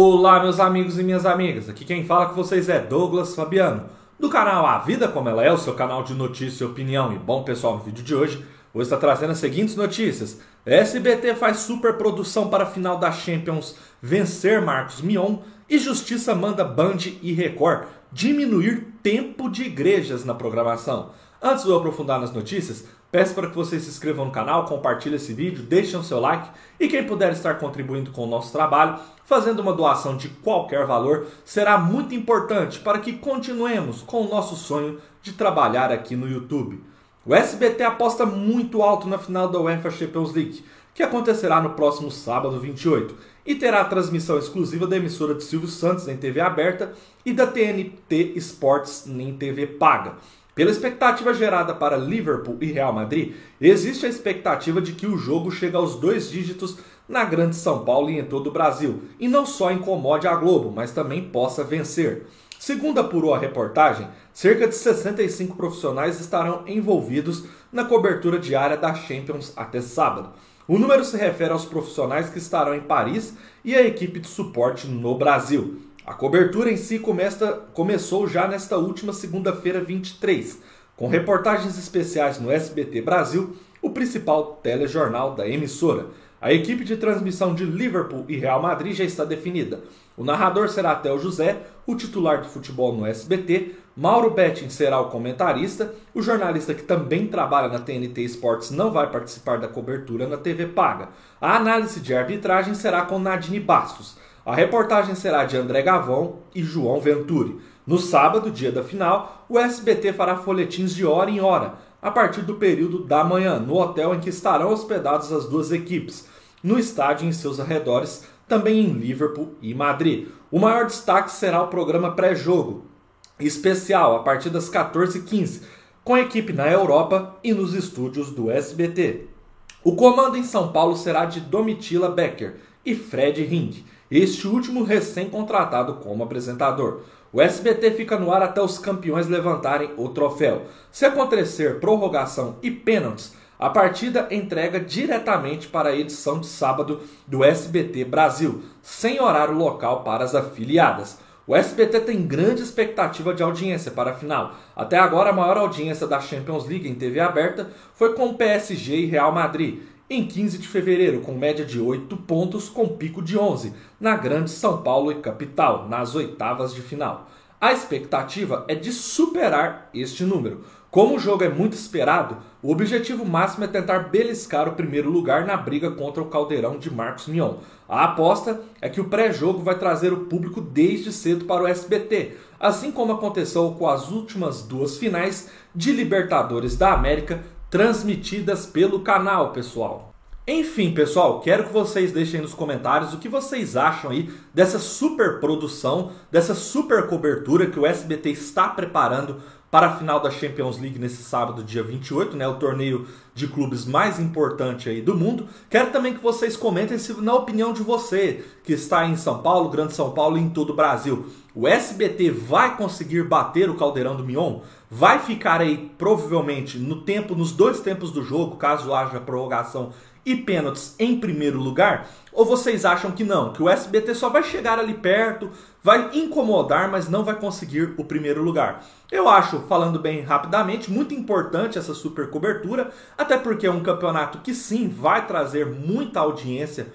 Olá, meus amigos e minhas amigas. Aqui quem fala com vocês é Douglas Fabiano, do canal A Vida Como Ela É, o seu canal de notícia e opinião. E bom, pessoal, no vídeo de hoje, hoje está trazendo as seguintes notícias. SBT faz super produção para a final da Champions vencer Marcos Mion e Justiça manda Band e Record diminuir tempo de igrejas na programação. Antes de eu aprofundar nas notícias, peço para que vocês se inscrevam no canal, compartilhem esse vídeo, deixem o seu like e quem puder estar contribuindo com o nosso trabalho, fazendo uma doação de qualquer valor, será muito importante para que continuemos com o nosso sonho de trabalhar aqui no YouTube. O SBT aposta muito alto na final da UEFA Champions League, que acontecerá no próximo sábado 28, e terá transmissão exclusiva da emissora de Silvio Santos em TV aberta e da TNT Sports em TV paga. Pela expectativa gerada para Liverpool e Real Madrid, existe a expectativa de que o jogo chegue aos dois dígitos na Grande São Paulo e em todo o Brasil, e não só incomode a Globo, mas também possa vencer. Segundo apurou a reportagem, cerca de 65 profissionais estarão envolvidos na cobertura diária da Champions até sábado. O número se refere aos profissionais que estarão em Paris e a equipe de suporte no Brasil. A cobertura em si começa, começou já nesta última segunda-feira 23, com reportagens especiais no SBT Brasil, o principal telejornal da emissora. A equipe de transmissão de Liverpool e Real Madrid já está definida. O narrador será Theo José, o titular de futebol no SBT, Mauro Betting será o comentarista, o jornalista que também trabalha na TNT Sports não vai participar da cobertura na TV Paga. A análise de arbitragem será com Nadine Bastos. A reportagem será de André Gavão e João Venturi. No sábado, dia da final, o SBT fará folhetins de hora em hora, a partir do período da manhã, no hotel em que estarão hospedadas as duas equipes, no estádio e em seus arredores, também em Liverpool e Madrid. O maior destaque será o programa pré-jogo, especial, a partir das 14h15, com a equipe na Europa e nos estúdios do SBT. O comando em São Paulo será de Domitila Becker e Fred Ring este último recém-contratado como apresentador. O SBT fica no ar até os campeões levantarem o troféu. Se acontecer prorrogação e pênaltis, a partida entrega diretamente para a edição de sábado do SBT Brasil, sem horário local para as afiliadas. O SBT tem grande expectativa de audiência para a final. Até agora, a maior audiência da Champions League em TV aberta foi com PSG e Real Madrid em 15 de fevereiro, com média de 8 pontos, com pico de 11, na Grande São Paulo e Capital, nas oitavas de final. A expectativa é de superar este número. Como o jogo é muito esperado, o objetivo máximo é tentar beliscar o primeiro lugar na briga contra o caldeirão de Marcos Mion. A aposta é que o pré-jogo vai trazer o público desde cedo para o SBT, assim como aconteceu com as últimas duas finais de Libertadores da América transmitidas pelo canal, pessoal. Enfim, pessoal, quero que vocês deixem nos comentários o que vocês acham aí dessa super produção, dessa super cobertura que o SBT está preparando para a final da Champions League nesse sábado, dia 28, né, o torneio de clubes mais importante aí do mundo. Quero também que vocês comentem se na opinião de você, que está em São Paulo, Grande São Paulo e em todo o Brasil, o SBT vai conseguir bater o Caldeirão do Mion? Vai ficar aí provavelmente no tempo, nos dois tempos do jogo, caso haja prorrogação e pênaltis em primeiro lugar? Ou vocês acham que não, que o SBT só vai chegar ali perto, vai incomodar, mas não vai conseguir o primeiro lugar? Eu acho, falando bem rapidamente, muito importante essa super cobertura, até porque é um campeonato que sim vai trazer muita audiência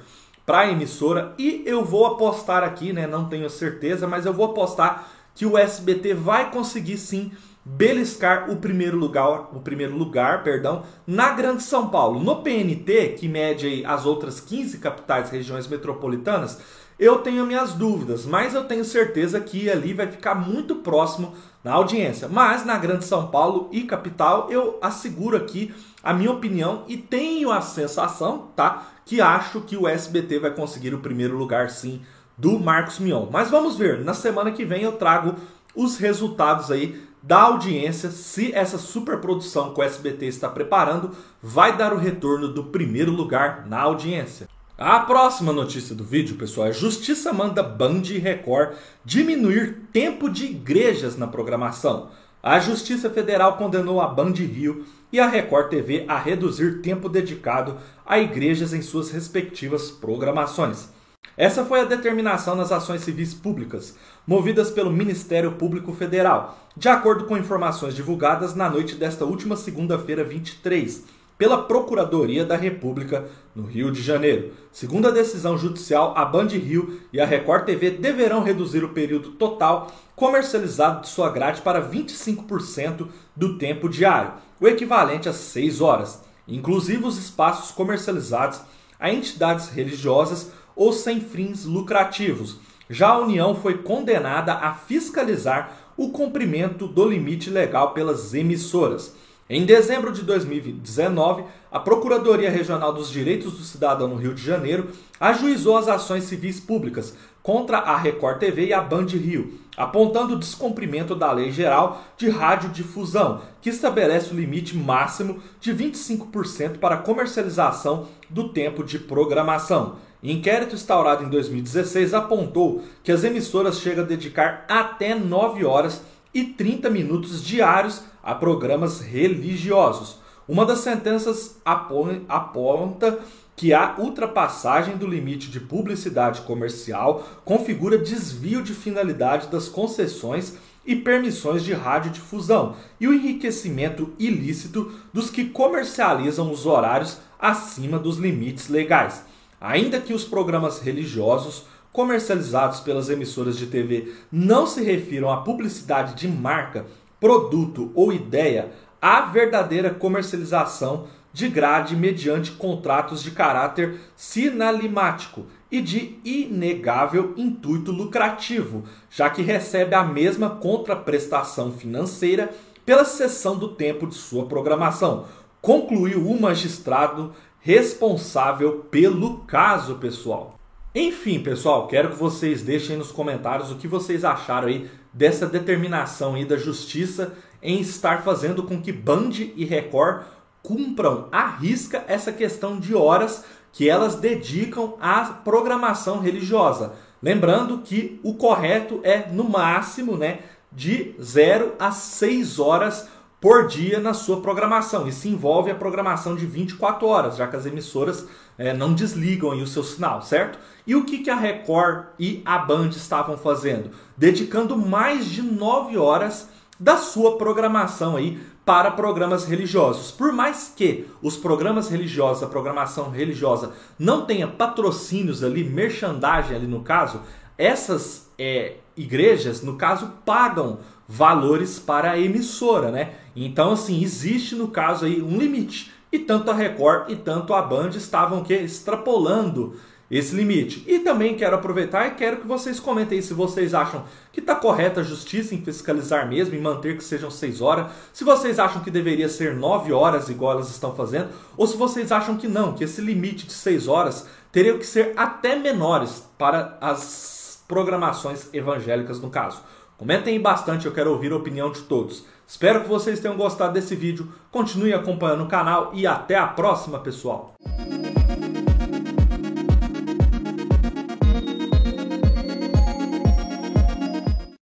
para a emissora e eu vou apostar aqui, né, não tenho certeza, mas eu vou apostar que o SBT vai conseguir sim beliscar o primeiro lugar, o primeiro lugar, perdão, na Grande São Paulo. No PNT, que mede as outras 15 capitais regiões metropolitanas, eu tenho minhas dúvidas, mas eu tenho certeza que ali vai ficar muito próximo na audiência. Mas na Grande São Paulo e capital, eu asseguro aqui a minha opinião e tenho a sensação, tá, que acho que o SBT vai conseguir o primeiro lugar sim do Marcos Mion. Mas vamos ver, na semana que vem eu trago os resultados aí da audiência, se essa superprodução que o SBT está preparando vai dar o retorno do primeiro lugar na audiência. A próxima notícia do vídeo, pessoal, é Justiça manda Band e Record diminuir tempo de igrejas na programação. A Justiça Federal condenou a Band Rio e a Record TV a reduzir tempo dedicado a igrejas em suas respectivas programações. Essa foi a determinação nas ações civis públicas, movidas pelo Ministério Público Federal, de acordo com informações divulgadas na noite desta última segunda-feira 23, pela Procuradoria da República no Rio de Janeiro. Segundo a decisão judicial, a Band Rio e a Record TV deverão reduzir o período total comercializado de sua grade para 25% do tempo diário, o equivalente a 6 horas, inclusive os espaços comercializados a entidades religiosas ou sem fins lucrativos. Já a União foi condenada a fiscalizar o cumprimento do limite legal pelas emissoras. Em dezembro de 2019, a Procuradoria Regional dos Direitos do Cidadão no Rio de Janeiro ajuizou as ações civis públicas contra a Record TV e a Band Rio, apontando o descumprimento da Lei Geral de Radiodifusão, que estabelece o limite máximo de 25% para comercialização do tempo de programação. Inquérito instaurado em 2016 apontou que as emissoras chegam a dedicar até 9 horas e 30 minutos diários a programas religiosos. Uma das sentenças aponta que a ultrapassagem do limite de publicidade comercial configura desvio de finalidade das concessões e permissões de radiodifusão e o enriquecimento ilícito dos que comercializam os horários acima dos limites legais. Ainda que os programas religiosos comercializados pelas emissoras de TV não se refiram à publicidade de marca, produto ou ideia, há verdadeira comercialização de grade mediante contratos de caráter sinalimático e de inegável intuito lucrativo, já que recebe a mesma contraprestação financeira pela cessão do tempo de sua programação, concluiu o magistrado responsável pelo caso, pessoal. Enfim, pessoal, quero que vocês deixem nos comentários o que vocês acharam aí dessa determinação aí da justiça em estar fazendo com que Band e Record cumpram à risca essa questão de horas que elas dedicam à programação religiosa. Lembrando que o correto é no máximo, né, de 0 a 6 horas por dia na sua programação. Isso envolve a programação de 24 horas, já que as emissoras é, não desligam o seu sinal, certo? E o que, que a Record e a Band estavam fazendo? Dedicando mais de 9 horas da sua programação aí para programas religiosos. Por mais que os programas religiosos, a programação religiosa, não tenha patrocínios ali, merchandagem ali no caso, essas é, igrejas, no caso, pagam valores para a emissora, né? Então, assim, existe no caso aí um limite. E tanto a Record e tanto a Band estavam que extrapolando esse limite. E também quero aproveitar e quero que vocês comentem se vocês acham que está correta a justiça em fiscalizar mesmo, em manter que sejam 6 horas, se vocês acham que deveria ser 9 horas, igual elas estão fazendo, ou se vocês acham que não, que esse limite de 6 horas teria que ser até menores para as programações evangélicas no caso. Comentem bastante, eu quero ouvir a opinião de todos. Espero que vocês tenham gostado desse vídeo, continue acompanhando o canal e até a próxima, pessoal!